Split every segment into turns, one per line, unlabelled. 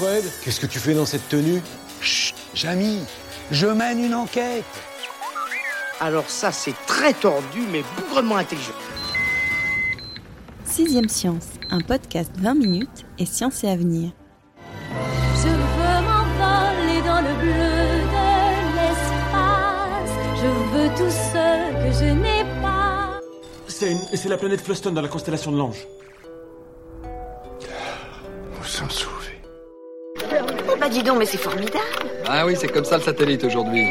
Fred, qu'est-ce que tu fais dans cette tenue
Chut, Jamy, je mène une enquête.
Alors ça, c'est très tordu, mais bougrement intelligent.
Sixième Science, un podcast 20 minutes et science et avenir.
Je veux m'envoler dans le bleu de l'espace. Je veux tout ce que je n'ai pas.
C'est une- c'est la planète Fluston dans la constellation de l'Ange.
Dis donc, mais c'est formidable
Ah oui, c'est comme ça le satellite aujourd'hui.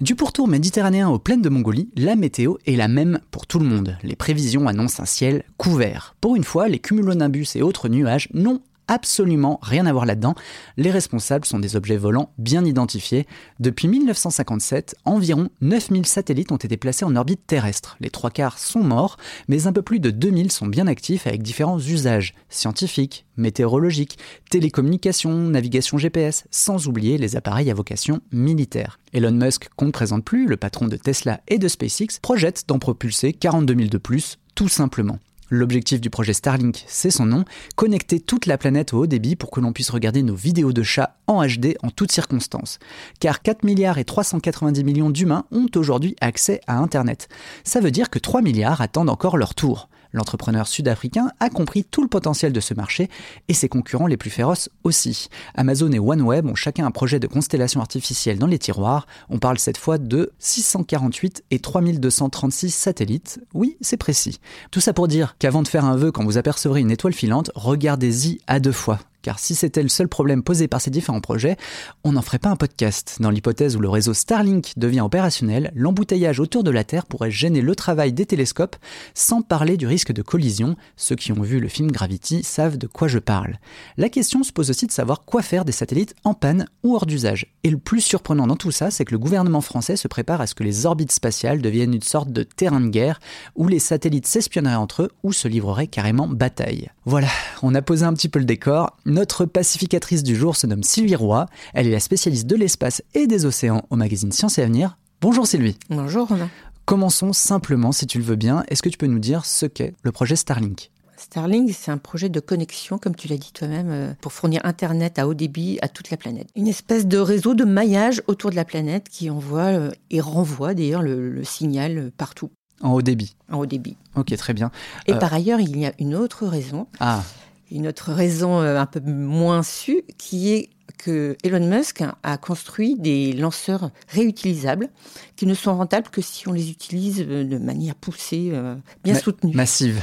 Du pourtour méditerranéen aux plaines de Mongolie, la météo est la même pour tout le monde. Les prévisions annoncent un ciel couvert. Pour une fois, les cumulonimbus et autres nuages n'ont absolument rien à voir là-dedans. Les responsables sont des objets volants bien identifiés. Depuis 1957, environ 9000 satellites ont été placés en orbite terrestre. Les trois quarts sont morts, mais un peu plus de 2000 sont bien actifs avec différents usages scientifiques, météorologiques, télécommunications, navigation GPS, sans oublier les appareils à vocation militaire. Elon Musk, qu'on ne présente plus, le patron de Tesla et de SpaceX, projette d'en propulser 42 000 de plus, tout simplement. L'objectif du projet Starlink, c'est son nom, connecter toute la planète au haut débit pour que l'on puisse regarder nos vidéos de chats en HD en toutes circonstances. Car 4 milliards et 390 millions d'humains ont aujourd'hui accès à Internet. Ça veut dire que 3 milliards attendent encore leur tour. L'entrepreneur sud-africain a compris tout le potentiel de ce marché et ses concurrents les plus féroces aussi. Amazon et OneWeb ont chacun un projet de constellation artificielle dans les tiroirs. On parle cette fois de 648 et 3236 satellites. Oui, c'est précis. Tout ça pour dire qu'avant de faire un vœu quand vous apercevrez une étoile filante, regardez-y à deux fois. Car si c'était le seul problème posé par ces différents projets, on n'en ferait pas un podcast. Dans l'hypothèse où le réseau Starlink devient opérationnel, l'embouteillage autour de la Terre pourrait gêner le travail des télescopes, sans parler du risque de collision. Ceux qui ont vu le film Gravity savent de quoi je parle. La question se pose aussi de savoir quoi faire des satellites en panne ou hors d'usage. Et le plus surprenant dans tout ça, c'est que le gouvernement français se prépare à ce que les orbites spatiales deviennent une sorte de terrain de guerre, où les satellites s'espionneraient entre eux ou se livreraient carrément bataille. Voilà, on a posé un petit peu le décor. Notre pacificatrice du jour se nomme Sylvie Roy. Elle est la spécialiste de l'espace et des océans au magazine Science et Avenir. Bonjour Sylvie.
Bonjour Romain.
Commençons simplement, si tu le veux bien. Est-ce que tu peux nous dire ce qu'est le projet Starlink?
Starlink, c'est un projet de connexion, comme tu l'as dit toi-même, euh, pour fournir Internet à haut débit à toute la planète. Une espèce de réseau de maillage autour de la planète qui envoie euh, et renvoie d'ailleurs le, le signal euh, partout
En haut débit.
en haut débit.
Ok, très bien.
Et
Euh,
par ailleurs, il y a une autre raison,
Ah,
une autre raison euh, un peu moins sue, qui est que Elon Musk a construit des lanceurs réutilisables qui ne sont rentables que si on les utilise euh, de manière poussée, euh, bien
Ma-
soutenue.
massive.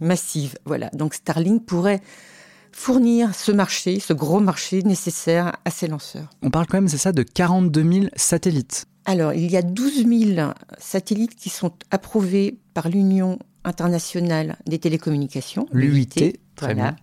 massive. Voilà. Donc Starlink pourrait fournir ce marché, ce gros marché nécessaire à ces lanceurs.
On parle quand même, c'est ça, de 42 000 satellites.
Alors, il y a 12 000 satellites qui sont approuvés par l'Union internationale des télécommunications,
L'UIT, très
voilà.
bien.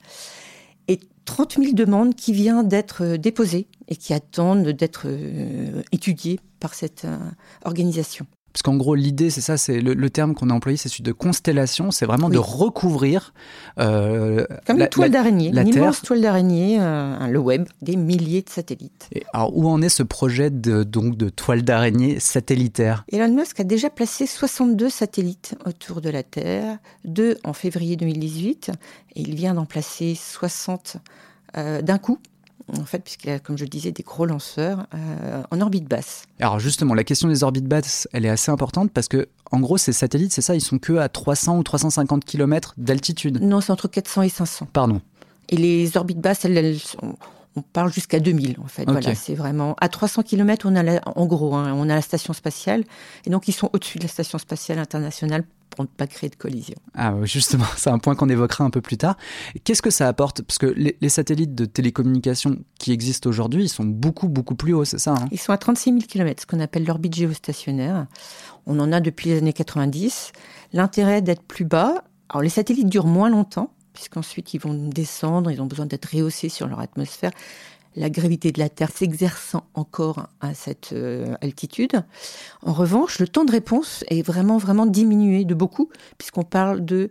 Et 30 000 demandes qui viennent d'être euh, déposées et qui attendent d'être euh, étudiées par cette euh, organisation.
Parce qu'en gros, l'idée, c'est ça, c'est le, le terme qu'on a employé, c'est celui de constellation, c'est vraiment
Oui.
de recouvrir euh,
Comme
la-
une toile d'araignée,
la
une
Terre.
immense toile d'araignée, euh, le web, des milliers de satellites.
Et alors, où en est ce projet de, donc, de toile d'araignée satellitaire?
Elon Musk a déjà placé 62 satellites autour de la Terre, deux en février 2018, et il vient d'en placer 60 euh, d'un coup, en fait, puisqu'il a, comme je le disais, des gros lanceurs euh, en orbite basse.
Alors justement, la question des orbites basses, elle est assez importante parce que, en gros, ces satellites, c'est ça, ils sont que à 300 ou 350 km d'altitude.
Non, c'est entre 400 et 500.
Pardon.
Et les orbites basses, elles, elles sont- on parle jusqu'à 2000 en fait. Voilà, c'est vraiment à 300 km, on a la- en gros, hein, on a la station spatiale, et donc ils sont au-dessus de la station spatiale internationale pour ne pas créer de collision.
Ah, justement, c'est un point qu'on évoquera un peu plus tard. Qu'est-ce que ça apporte? Parce que les, les, satellites de télécommunication qui existent aujourd'hui, ils sont beaucoup, beaucoup plus hauts, c'est ça hein?
Ils sont à 36 000 km, ce qu'on appelle l'orbite géostationnaire. On en a depuis les années 90. L'intérêt d'être plus bas, alors les satellites durent moins longtemps, puisqu'ensuite ils vont descendre, ils ont besoin d'être rehaussés sur leur atmosphère la gravité de la Terre s'exerçant encore à cette euh, altitude. En revanche, le temps de réponse est vraiment, vraiment diminué de beaucoup, puisqu'on parle de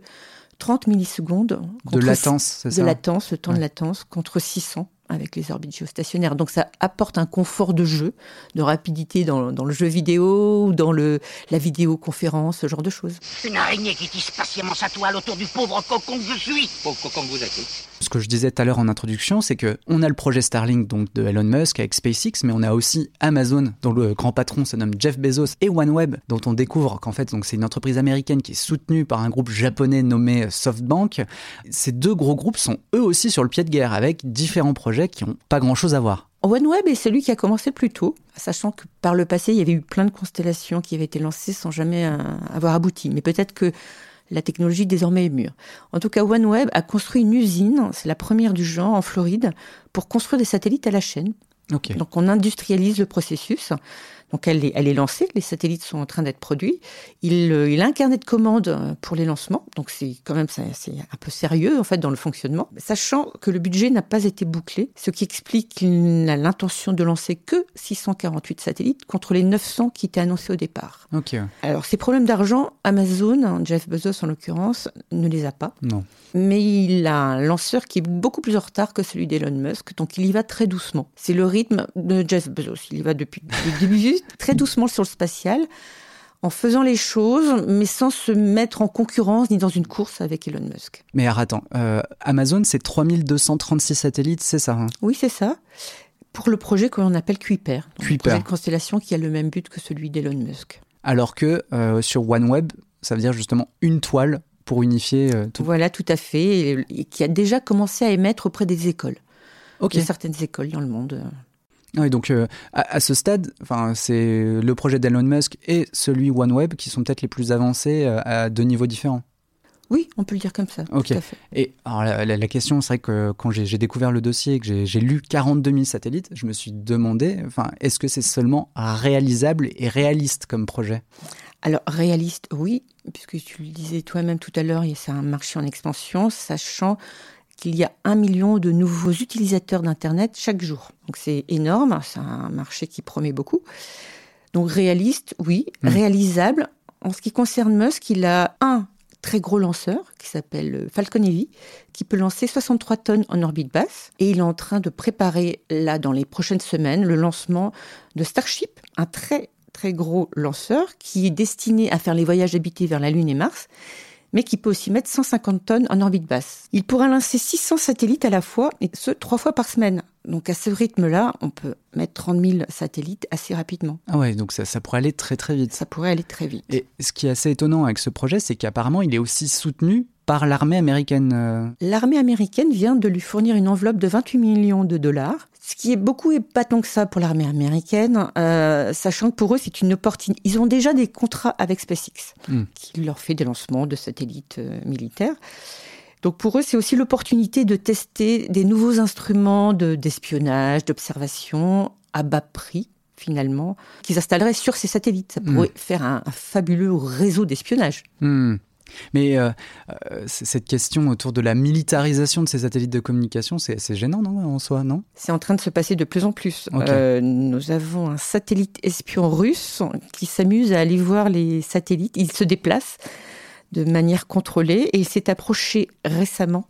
30 millisecondes.
De latence, c'est ça?
De latence, le temps ouais. de latence, contre 600 avec les orbites géostationnaires. Donc ça apporte un confort de jeu, de rapidité dans, dans le jeu vidéo ou dans le, la vidéoconférence, ce genre de choses.
Une araignée qui tisse patiemment sa toile autour du pauvre cocon que je suis. Pauvre cocon que vous êtes.
Ce que je disais tout à l'heure en introduction, c'est que on a le projet Starlink donc de Elon Musk avec SpaceX, mais on a aussi Amazon dont le grand patron se nomme Jeff Bezos et OneWeb dont on découvre qu'en fait donc c'est une entreprise américaine qui est soutenue par un groupe japonais nommé SoftBank. Ces deux gros groupes sont eux aussi sur le pied de guerre avec différents projets qui n'ont pas grand-chose à voir.
OneWeb est celui qui a commencé plus tôt, sachant que par le passé, il y avait eu plein de constellations qui avaient été lancées sans jamais euh, avoir abouti. Mais peut-être que la technologie désormais est mûre. En tout cas, OneWeb a construit une usine, c'est la première du genre en Floride, pour construire des satellites à la chaîne.
Okay.
Donc on industrialise le processus. Donc elle est, elle est lancée, les satellites sont en train d'être produits. Il, euh, il a un carnet de commandes pour les lancements, donc c'est quand même c'est un peu sérieux en fait dans le fonctionnement, sachant que le budget n'a pas été bouclé, ce qui explique qu'il n'a l'intention de lancer que 648 satellites contre les 900 qui étaient annoncés au départ.
Okay.
Alors ces problèmes d'argent, Amazon, Jeff Bezos en l'occurrence, ne les a pas.
Non.
Mais il a un lanceur qui est beaucoup plus en retard que celui d'Elon Musk, donc il y va très doucement. C'est le rythme de Jeff Bezos. Il y va depuis le début très doucement sur le spatial, en faisant les choses, mais sans se mettre en concurrence ni dans une course avec Elon Musk.
Mais alors attends, euh, Amazon, c'est 3236 satellites, c'est ça hein?
Oui, c'est ça. Pour le projet que l'on appelle Kuiper.
Kuiper.
projet de constellation qui a le même but que celui d'Elon Musk.
Alors que euh, sur OneWeb, ça veut dire justement une toile pour unifier euh, tout.
Voilà, tout à fait, et, et, qui a déjà commencé à émettre auprès des écoles.
Ok.
Il y a certaines écoles dans le monde.
Oui, donc euh, à, à, ce stade, enfin, c'est le projet d'Elon Musk et celui OneWeb qui sont peut-être les plus avancés euh, à deux niveaux différents.
Oui, on peut le dire comme ça.
Ok.
Tout à fait.
Et alors la, la, la question, c'est vrai que quand j'ai découvert le dossier et que j'ai lu 42 000 satellites, je me suis demandé, enfin, est-ce que c'est seulement réalisable et réaliste comme projet?
Alors, réaliste, oui, puisque tu le disais toi-même tout à l'heure, c'est un marché en expansion, sachant qu'il y a un million de nouveaux utilisateurs d'Internet chaque jour. Donc c'est énorme, c'est un marché qui promet beaucoup. Donc réaliste, oui. Mmh. Réalisable, en ce qui concerne Musk, il a un très gros lanceur qui s'appelle Falcon Heavy, qui peut lancer 63 tonnes en orbite basse. Et il est en train de préparer, là, dans les prochaines semaines, le lancement de Starship, un très très gros lanceur qui est destiné à faire les voyages habités vers la Lune et Mars mais qui peut aussi mettre 150 tonnes en orbite basse. Il pourra lancer 600 satellites à la fois, et ce, trois fois par semaine. Donc à ce rythme-là, on peut mettre 30 000 satellites assez rapidement.
Ah ouais, donc ça, ça pourrait aller très très vite.
Ça pourrait aller très vite.
Et ce qui est assez étonnant avec ce projet, c'est qu'apparemment, il est aussi soutenu par l'armée américaine. euh.
L'armée américaine vient de lui fournir une enveloppe de 28 millions de dollars, ce qui est beaucoup et pas tant que ça pour l'armée américaine, euh, sachant que pour eux, c'est une opportunité. Ils ont déjà des contrats avec SpaceX,
Mm.
qui leur fait des lancements de satellites euh, militaires. Donc pour eux, c'est aussi l'opportunité de tester des nouveaux instruments de- d'espionnage, d'observation à bas prix finalement, qu'ils installeraient sur ces satellites. Ça pourrait faire un, un fabuleux réseau d'espionnage.
Hmm. Mais euh, euh, cette question autour de la militarisation de ces satellites de communication, c'est c'est gênant, non, en soi, non?
C'est en train de se passer de plus en plus. Euh, nous avons un satellite espion russe qui s'amuse à aller voir les satellites. Il se déplace de manière contrôlée et il s'est approché récemment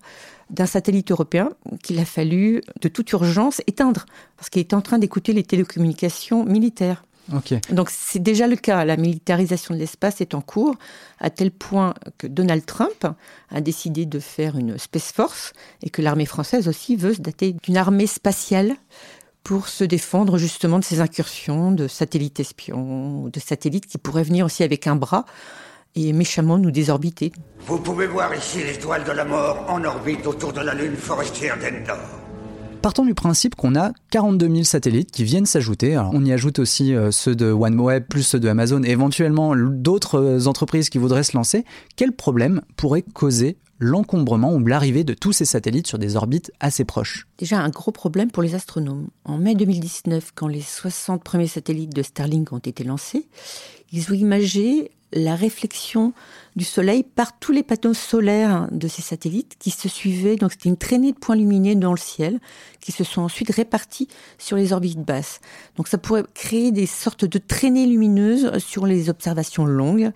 d'un satellite européen qu'il a fallu de toute urgence éteindre parce qu'il était en train d'écouter les télécommunications militaires. Donc c'est déjà le cas. La militarisation de l'espace est en cours à tel point que Donald Trump a décidé de faire une Space Force et que l'armée française aussi veut se dater d'une armée spatiale pour se défendre justement de ces incursions de satellites espions, ou de satellites qui pourraient venir aussi avec un bras et méchamment nous désorbiter.
Vous pouvez voir ici l'étoile de la mort en orbite autour de la lune forestière d'Endor.
Partons du principe qu'on a 42 000 satellites qui viennent s'ajouter. on y ajoute aussi euh, ceux de OneWeb plus ceux de Amazon éventuellement d'autres euh, entreprises qui voudraient se lancer. Quel problème pourrait causer l'encombrement ou l'arrivée de tous ces satellites sur des orbites assez proches?
Déjà un gros problème pour les astronomes. En mai 2019, quand les 60 premiers satellites de Starlink ont été lancés, ils ont imagé la réflexion du Soleil par tous les panneaux solaires de ces satellites qui se suivaient. Donc c'était une traînée de points lumineux dans le ciel qui se sont ensuite répartis sur les orbites basses. Donc ça pourrait créer des sortes de traînées lumineuses sur les observations longues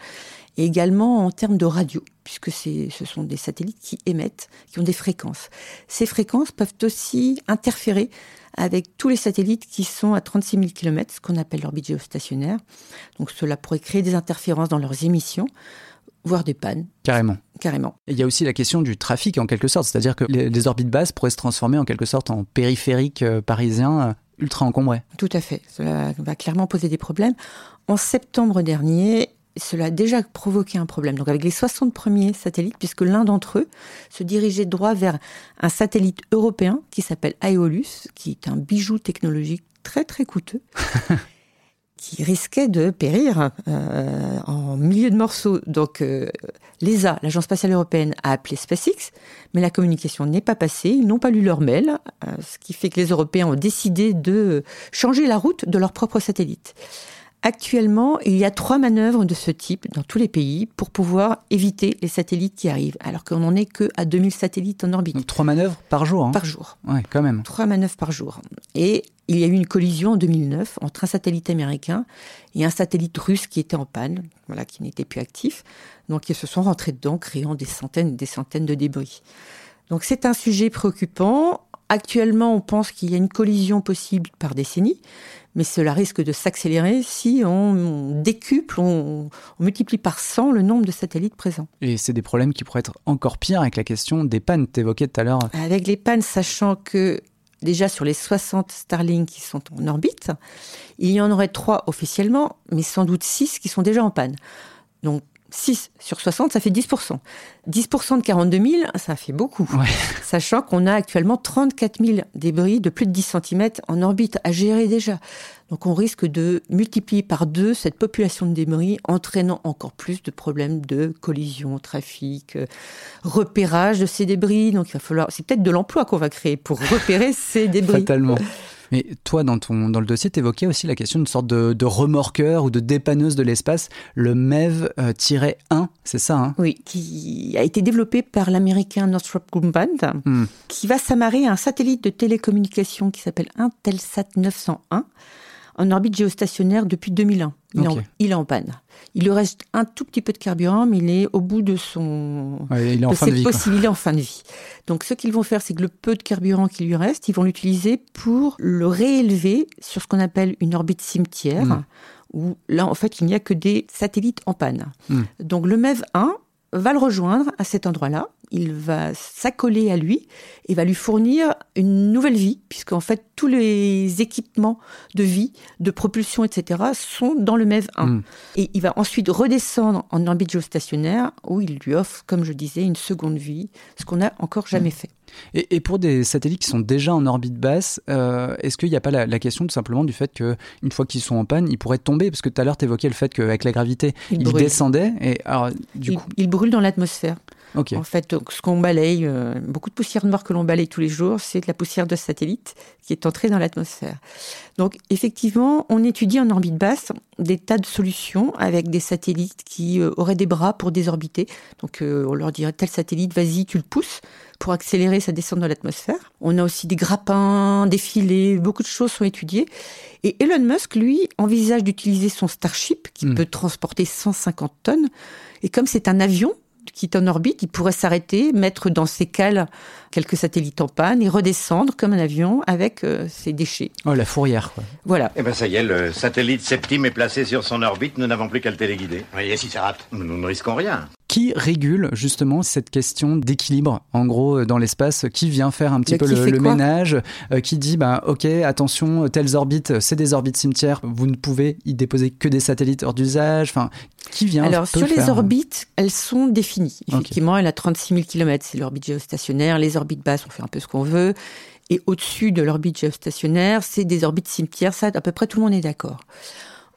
et également en termes de radio, puisque ce sont des satellites qui émettent, qui ont des fréquences. Ces fréquences peuvent aussi interférer avec tous les satellites qui sont à 36 000 km, ce qu'on appelle l'orbite géostationnaire. Donc cela pourrait créer des interférences dans leurs émissions voire des pannes.
Carrément.
Carrément.
Et il y a aussi la question du trafic en quelque sorte, c'est-à-dire que les, orbites basses pourraient se transformer en quelque sorte en périphériques euh, parisiens euh, ultra encombrés.
Tout à fait. Cela va clairement poser des problèmes. En septembre dernier, cela a déjà provoqué un problème. Donc avec les 60 premiers satellites, puisque l'un d'entre eux se dirigeait droit vers un satellite européen qui s'appelle Aeolus, qui est un bijou technologique très très coûteux. qui risquait de périr euh, en milieu de morceaux. Donc euh, l'ESA, l'Agence spatiale européenne, a appelé SpaceX, mais la communication n'est pas passée, ils n'ont pas lu leur mail, euh, ce qui fait que les Européens ont décidé de changer la route de leur propre satellite. Actuellement, il y a trois manœuvres de ce type dans tous les pays pour pouvoir éviter les satellites qui arrivent, alors qu'on n'en est que à 2000 satellites en orbite.
Donc trois manœuvres par jour hein?
Par jour.
Ouais, quand même.
Trois manœuvres par jour. Et il y a eu une collision en 2009 entre un satellite américain et un satellite russe qui était en panne, voilà, qui n'était plus actif. Donc ils se sont rentrés dedans, créant des centaines et des centaines de débris. Donc c'est un sujet préoccupant. Actuellement, on pense qu'il y a une collision possible par décennie, mais cela risque de s'accélérer si on, décuple, on, multiplie par 100 le nombre de satellites présents.
Et c'est des problèmes qui pourraient être encore pires avec la question des pannes, tu évoquais tout à l'heure.
Avec les pannes, sachant que déjà sur les 60 Starlink qui sont en orbite, il y en aurait trois officiellement, mais sans doute 6 qui sont déjà en panne. Donc 6 sur 60, ça fait 10%. 10% de 42 000, ça fait beaucoup. Sachant qu'on a actuellement 34 000 débris de plus de 10 cm en orbite à gérer déjà. Donc on risque de multiplier par deux cette population de débris, entraînant encore plus de problèmes de collision, trafic, euh, repérage de ces débris. Donc il va falloir, c'est peut-être de l'emploi qu'on va créer pour repérer ces débris.
Fatalement. Mais toi, dans, ton, dans le dossier, tu évoquais aussi la question d'une sorte de, remorqueur ou de dépanneuse de l'espace, le MEV-1, c'est ça hein?
Oui, qui a été développé par l'américain Northrop Grumman, hmm. qui va s'amarrer à un satellite de télécommunication qui s'appelle Intelsat 901 en orbite géostationnaire depuis 2001. Il, est en panne. Il lui reste un tout petit peu de carburant, mais il est au bout de son.
il est en fin de vie.
Il est en fin de vie. Donc, ce qu'ils vont faire, c'est que le peu de carburant qui lui reste, ils vont l'utiliser pour le réélever sur ce qu'on appelle une orbite cimetière, hmm. où là, en fait, il n'y a que des satellites en panne. Hmm. Donc, le MEV 1 va le rejoindre à cet endroit-là il va s'accoler à lui et va lui fournir une nouvelle vie, puisqu'en fait tous les équipements de vie, de propulsion, etc. sont dans le MEV 1. Hmm. Et il va ensuite redescendre en orbite géostationnaire, où il lui offre, comme je disais, une seconde vie, ce qu'on n'a encore jamais hmm. fait.
Et, pour des satellites qui sont déjà en orbite basse, euh, est-ce qu'il n'y a pas la, question tout simplement du fait qu'une fois qu'ils sont en panne, ils pourraient tomber? Parce que tout à l'heure, tu évoquais le fait qu'avec la gravité, ils, descendaient. Et alors, du coup...
ils brûlent dans l'atmosphère. En fait, ce qu'on balaye, euh, beaucoup de poussière noire que l'on balaye tous les jours, c'est de la poussière de satellite qui est entrée dans l'atmosphère. Donc, effectivement, on étudie en orbite basse des tas de solutions avec des satellites qui euh, auraient des bras pour désorbiter. Donc, euh, on leur dirait tel satellite, vas-y, tu le pousses pour accélérer sa descente dans l'atmosphère. On a aussi des grappins, des filets, beaucoup de choses sont étudiées. Et Elon Musk, lui, envisage d'utiliser son Starship qui hmm. peut transporter 150 tonnes. Et comme c'est un avion, qui est en orbite, il pourrait s'arrêter, mettre dans ses cales quelques satellites en panne et redescendre comme un avion avec euh, ses déchets.
Oh, la fourrière, quoi.
Voilà.
Eh ben ça y est, le satellite Septime est placé sur son orbite, nous n'avons plus qu'à le téléguider.
Voyez si ça rate.
Nous ne risquons rien
qui régule justement cette question d'équilibre en gros dans l'espace? Qui vient faire un petit peu le, ménage euh, Qui dit bah ok attention telles orbites c'est des orbites cimetières vous ne pouvez y déposer que des satellites hors d'usage Enfin qui vient
Alors sur les orbites elles sont définies effectivement elle a 36 000 km c'est l'orbite géostationnaire les orbites basses on fait un peu ce qu'on veut Et au-dessus de l'orbite géostationnaire, c'est des orbites cimetières. Ça, à peu près tout le monde est d'accord.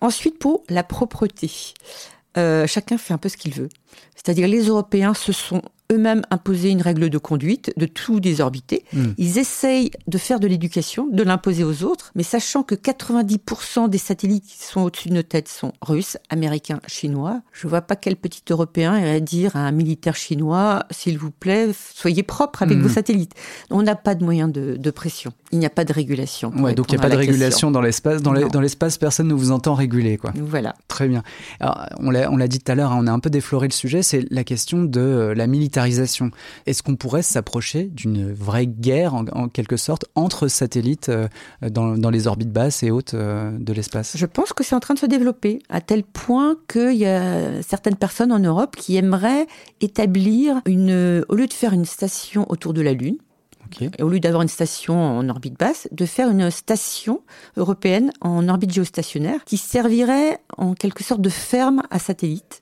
Ensuite, pour la propreté. Euh, chacun fait un peu ce qu'il veut. C'est-à-dire les Européens se sont eux-mêmes imposé une règle de conduite, de tout désorbiter. Hmm. Ils essayent de faire de l'éducation, de l'imposer aux autres, mais sachant que 90% des satellites qui sont au-dessus de nos têtes sont russes, américains, chinois, je vois pas quel petit Européen irait dire à un militaire chinois, s'il vous plaît, soyez propre avec hmm. vos satellites. On n'a pas de moyen de, pression. Il n'y a pas de régulation.
Ouais, donc il n'y a pas de régulation dans l'espace. Dans l'espace, personne ne vous entend réguler, quoi.
Voilà.
Très bien. Alors, on l'a dit tout à l'heure, hein, on a un peu défloré le sujet, c'est la question de euh, la militarisation. Est-ce qu'on pourrait s'approcher d'une vraie guerre, en, quelque sorte, entre satellites euh, dans, les orbites basses et hautes euh, de l'espace?
Je pense que c'est en train de se développer, à tel point qu'il y a certaines personnes en Europe qui aimeraient établir une, au lieu de faire une station autour de la Lune, Et au lieu d'avoir une station en orbite basse, de faire une station européenne en orbite géostationnaire qui servirait en quelque sorte de ferme à satellites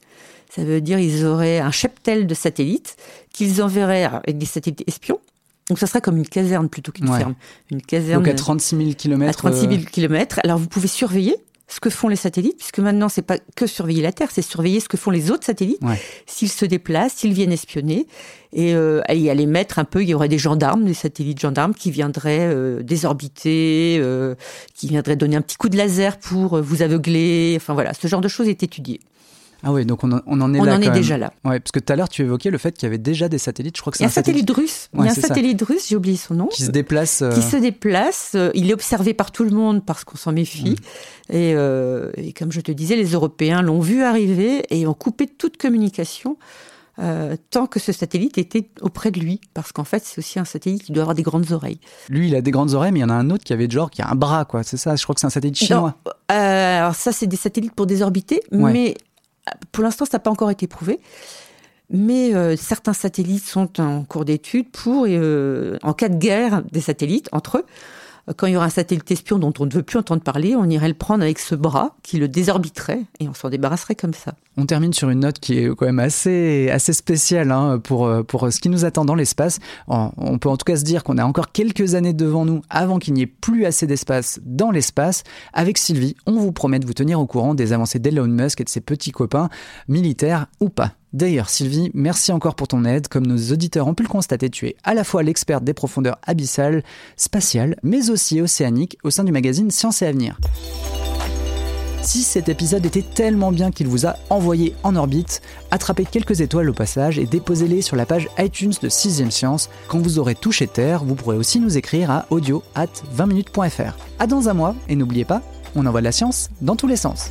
ça veut dire ils auraient un cheptel de satellites qu'ils enverraient avec des satellites espions. Donc ça serait comme une caserne plutôt qu'une ferme. Une
caserne. Donc à 36 000 km.
À 36 000 km. Alors vous pouvez surveiller ce que font les satellites, puisque maintenant c'est pas que surveiller la Terre, c'est surveiller ce que font les autres satellites, s'ils se déplacent, s'ils viennent espionner, et euh, y aller mettre un peu. Il y aurait des gendarmes, des satellites gendarmes qui viendraient euh, désorbiter, euh, qui viendraient donner un petit coup de laser pour euh, vous aveugler. Enfin voilà, ce genre de choses est étudié.
Ah oui, donc on, en, on en est
on
là.
On en est déjà là.
Ouais, parce que tout à l'heure tu évoquais le fait qu'il y avait déjà des satellites. Je crois que c'est
un, satellite, russe. il y a un satellite russe, j'ai oublié son nom.
Qui se déplace.
Qui se déplace. Euh, il est observé par tout le monde parce qu'on s'en méfie. Mm. Et, euh, et, comme je te disais, les Européens l'ont vu arriver et ont coupé toute communication. Euh, tant que ce satellite était auprès de lui, parce qu'en fait c'est aussi un satellite qui doit avoir des grandes oreilles.
Lui, il a des grandes oreilles, mais il y en a un autre qui avait genre qui a un bras, quoi. C'est ça. Je crois que c'est un satellite chinois.
Euh, alors ça, c'est des satellites pour désorbiter, mais pour l'instant, ça n'a pas encore été prouvé. Mais euh, certains satellites sont en cours d'étude pour, euh, en cas de guerre des satellites entre eux, quand il y aura un satellite espion dont on ne veut plus entendre parler, on irait le prendre avec ce bras qui le désorbiterait et on s'en débarrasserait comme ça.
On termine sur une note qui est quand même assez, assez spéciale hein, pour, pour ce qui nous attend dans l'espace. On peut en tout cas se dire qu'on a encore quelques années devant nous avant qu'il n'y ait plus assez d'espace dans l'espace. Avec Sylvie, on vous promet de vous tenir au courant des avancées d'Elon Musk et de ses petits copains, militaires ou pas. D'ailleurs, Sylvie, merci encore pour ton aide. Comme nos auditeurs ont pu le constater, tu es à la fois l'experte des profondeurs abyssales, spatiales, mais aussi océaniques au sein du magazine Science et Avenir. Si cet épisode était tellement bien qu'il vous a envoyé en orbite, attrapez quelques étoiles au passage et déposez-les sur la page iTunes de 6ème Science. Quand vous aurez touché Terre, vous pourrez aussi nous écrire à audio at 20minutes.fr. À dans un mois, et n'oubliez pas, on envoie de la science dans tous les sens.